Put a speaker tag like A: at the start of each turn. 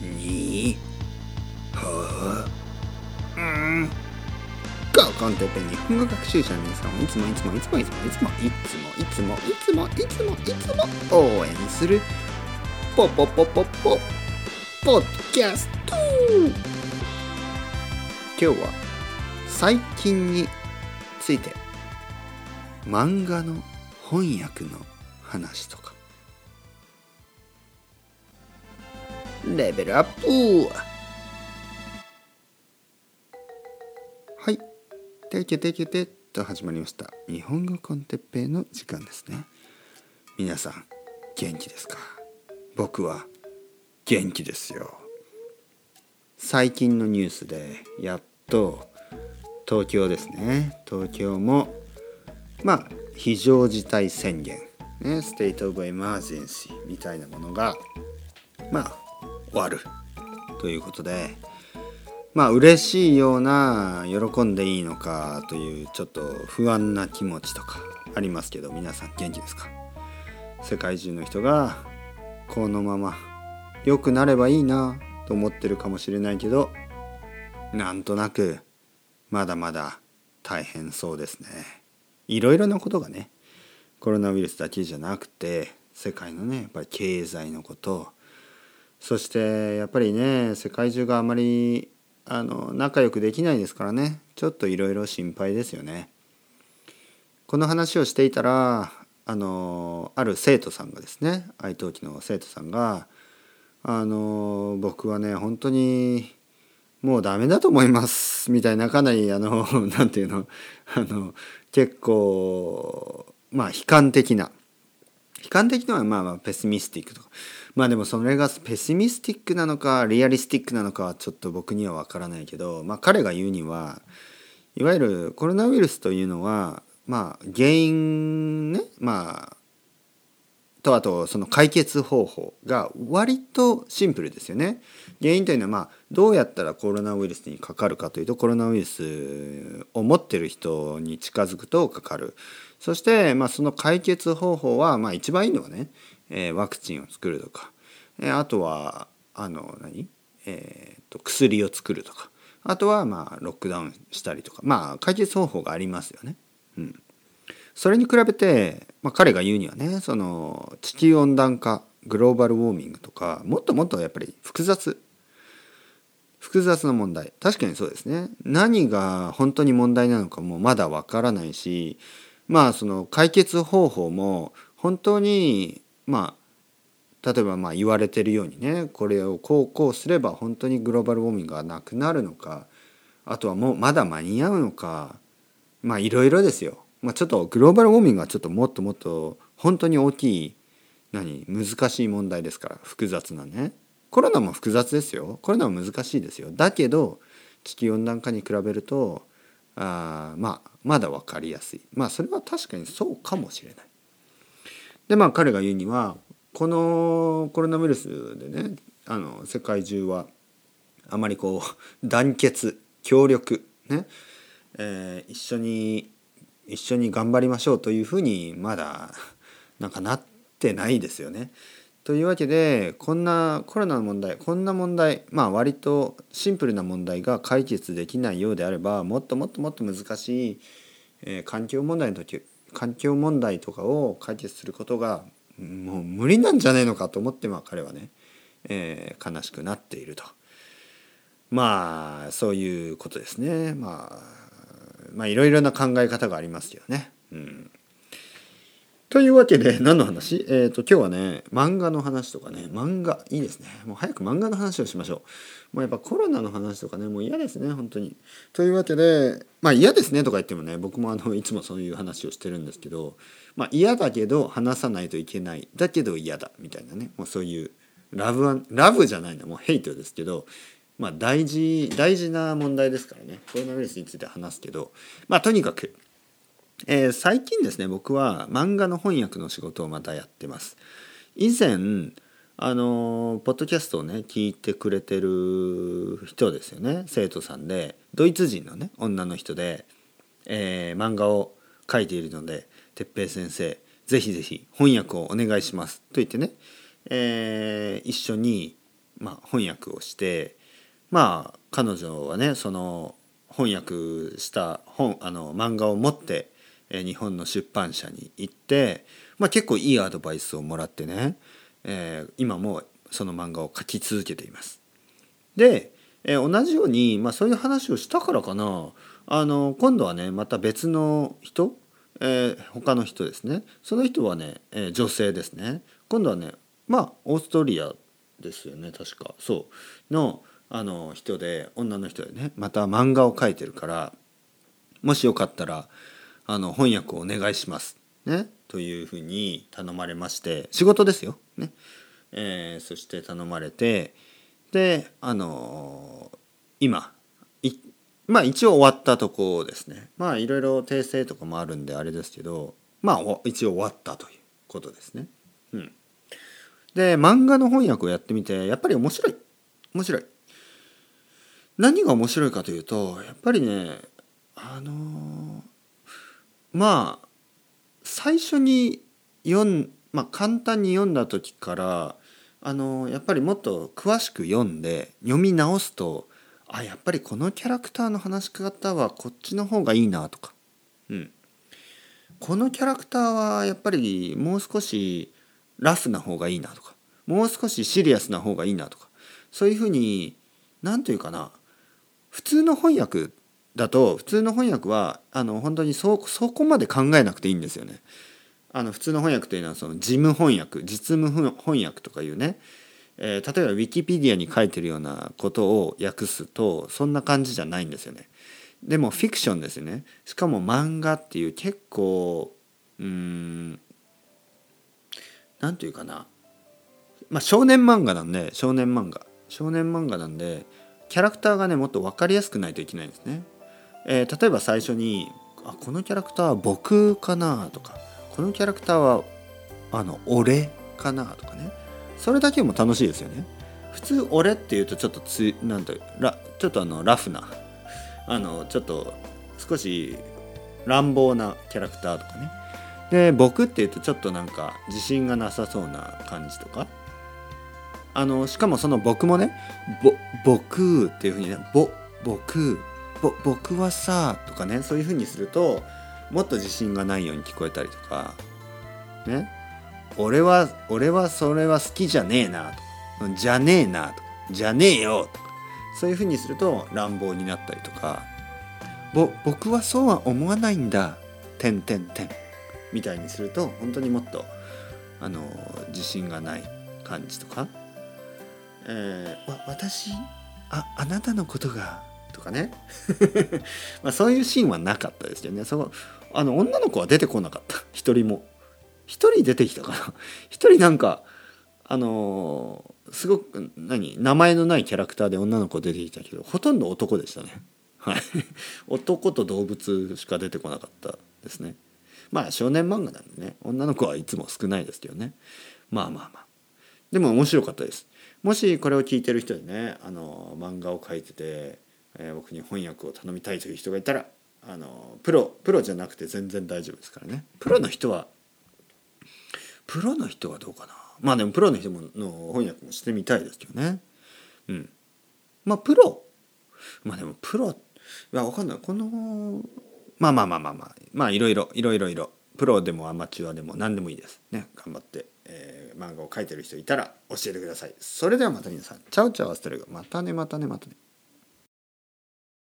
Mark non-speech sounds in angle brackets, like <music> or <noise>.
A: に。はうん。ゴーコンテッペ日本語学習者の皆さんをいつもいつもいつもいつもいつもいつもいつもいつもいつもいつも応援する。ポポポポポポッキャスト。今日は最近について漫画の翻訳の話とか。レベルアップ。はい「てけてけて」と始まりました。日本語コンテッペイの時間ですね。皆さん元気ですか？僕は元気ですよ。最近のニュースでやっと東京ですね。東京もまあ非常事態宣言。ね State of Emergency みたいなものがまあ終わる。ということでまあ嬉しいような喜んでいいのかというちょっと不安な気持ちとかありますけど皆さん元気ですか？世界中の人がこのまま良くなればいいなと思ってるかもしれないけどなんとなくまだまだ大変そうですね。いろいろなことがねコロナウイルスだけじゃなくて世界のねやっぱり経済のことそしてやっぱりね世界中があまりあの仲良くできないですからねちょっといろいろ心配ですよね。この話をしていたらあのある生徒さんがですね愛登記の生徒さんがあの僕はね本当にもうダメだと思いますみたいなかなりあの <laughs> 何て言うのあの結構まあ悲観的な悲観的のはまあまあペシミスティックとかまあでもそれがペシミスティックなのかリアリスティックなのかはちょっと僕には分からないけど、まあ、彼が言うにはいわゆるコロナウイルスというのはまあ原因ねまあとあとその解決方法が割とシンプルですよね。原因というのはまあどうやったらコロナウイルスにかかるかというとコロナウイルスを持ってる人に近づくとかかる。そしてまあその解決方法はまあ一番いいのはねえー、ワクチンを作るとか、えー、あとはあの何、えーと、薬を作るとかあとはまあロックダウンしたりとかまあ解決方法がありますよね。うん、それに比べて、まあ、彼が言うにはねその地球温暖化グローバルウォーミングとかもっともっとやっぱり複雑。複雑な問題。確かにそうですね。何が本当に問題なのかもまだわからないしまあその解決方法も本当にまあ例えばまあ言われてるようにねこれをこうこうすれば本当にグローバルウォーミングがなくなるのかあとはもうまだ間に合うのかまあいろいろですよ。まあ、ちょっとグローバルウォーミングはちょっともっともっと本当に大きい何難しい問題ですから複雑なね。コロナも複雑ですよ。コロナも難しいですよ。だけど地球温暖化に比べるとあまあまだ分かりやすいまあそれは確かにそうかもしれないでまあ彼が言うにはこのコロナウイルスでねあの世界中はあまりこう <laughs> 団結協力ね、えー、一緒に一緒に頑張りましょうというふうにまだなんかなってないですよね。というわけでこんなコロナの問題こんな問題まあ割とシンプルな問題が解決できないようであればもっともっともっと難しい、えー、環境問題の時環境問題とかを解決することがもう無理なんじゃねえのかと思ってまあ彼はね、えー、悲しくなっていると。まあそういうことですね。まあまあいろいろな考え方がありますよね。うん。というわけで <laughs> 何の話？えっ、ー、と今日はね漫画の話とかね。漫画いいですね。もう早く漫画の話をしましょう。もうやっぱコロナの話とかねもう嫌ですね本当に。というわけでまあ嫌ですねとか言ってもね僕もあのいつもそういう話をしてるんですけどまあ嫌だけど話さないといけない。だけど嫌だみたいなね。もうそういうラブはラブじゃないの。もうヘイトですけどまあ大事大事な問題ですからね。コロナウイルスについて話すけどまあとにかくえー、最近ですね僕は漫画の翻訳の仕事をまたやってます。以前あのポッドキャストをね聞いてくれてる人ですよね生徒さんでドイツ人のね女の人で、えー、漫画を書いているので哲平先生ぜひぜひ翻訳をお願いします。と言ってね、えー、一緒にまあ、翻訳をしてまあ彼女はねその翻訳した本あの漫画を持ってえ日本の出版社に行って、まあ、結構いいアドバイスをもらってね、えー、今もその漫画を描き続けています。で、えー、同じように、まあ、そういう話をしたからかな。あの今度はねまた別の人、えー、他の人ですね。その人はね、えー、女性ですね。今度はねまあオーストリアですよね確か。そう。のあの人で女の人でねまた漫画を描いてるからもしよかったらあの翻訳をお願いします、ね、というふうに頼まれまして仕事ですよ、ね。えー、そして頼まれてであのー、今まあ一応終わったとこですね。まあいろいろ訂正とかもあるんであれですけどまあ一応終わったということですね。うん、で漫画の翻訳をやってみてやっぱり面白い。面白い。何が面白いかというとやっぱりねあのー、まあ最初に読んまあ簡単に読んだ時からあのやっぱりもっと詳しく読んで読み直すとあやっぱりこのキャラクターの話し方はこっちの方がいいなとか、うん、このキャラクターはやっぱりもう少しラフな方がいいなとか。もう少しシリアスな方がいいなとか。そういうふうに何というかな。普通の翻訳だと普通の翻訳はあの本当にそそこまで考えなくていいんですよね。あの普通の翻訳というのはその事務翻訳実務翻訳とかいうね、えー、例えばウィキペディアに書いてるようなことを訳すとそんな感じじゃないんですよね。でもフィクションですよね。しかも漫画っていう結構うん何て言うかなまあ少年漫画なんで少年漫画少年漫画なんでキャラクターがねもっと分かりやすくないといけないんですね。えー、例えば最初にあこのキャラクターは僕かなとかこのキャラクターはあの俺かなとかね。それだけも楽しいですよね。普通俺っていうとちょっとつなんてラちょっとあのラフなあのちょっと少し乱暴なキャラクターとかね。で僕っていうとちょっとなんか自信がなさそうな感じとか。あのしかもその僕もね「ぼ僕」っていうふうにね「ぼ僕」「僕はさ」とかねそういうふうにするともっと自信がないように聞こえたりとかね。俺は俺はそれは好きじゃねえなと。かじゃねえなと。かじゃねえよと。かそういうふうにすると乱暴になったりとか。ぼ僕はそうは思わないんだてんてんてん。みたいにすると本当にもっとあの自信がない感じとか、えー、わ私ああなたのことがとかね。<laughs> まあそういうシーンはなかったですよね。そのあの女の子は出てこなかった。一人も。一人出てきたから <laughs> 一人なんかあのー、すごく何名前のないキャラクターで女の子出てきたけどほとんど男でしたね。<laughs> はい。男と動物しか出てこなかったですね。まあ少年漫画なんでね女の子はいつも少ないですけどね。まあまあまあ。でも面白かったです。もしこれを聞いてる人でねあの漫画を描いてて、えー、僕に翻訳を頼みたいという人がいたらあのプロプロじゃなくて全然大丈夫ですからね。プロの人はプロの人はどうかな。まあでもプロの人もの翻訳もしてみたいですけどね。うん。まあプロ。まあでもプロ。いや分かんない。このまあまあまあまあまあまあいろいろいろいろいろ。プロでもアマチュアでも何でもいいです。ね。頑張って、えー、漫画を描いてる人いたら教えてください。それではまた皆さん。チャオチャオアストレゴまたねまたねまたね。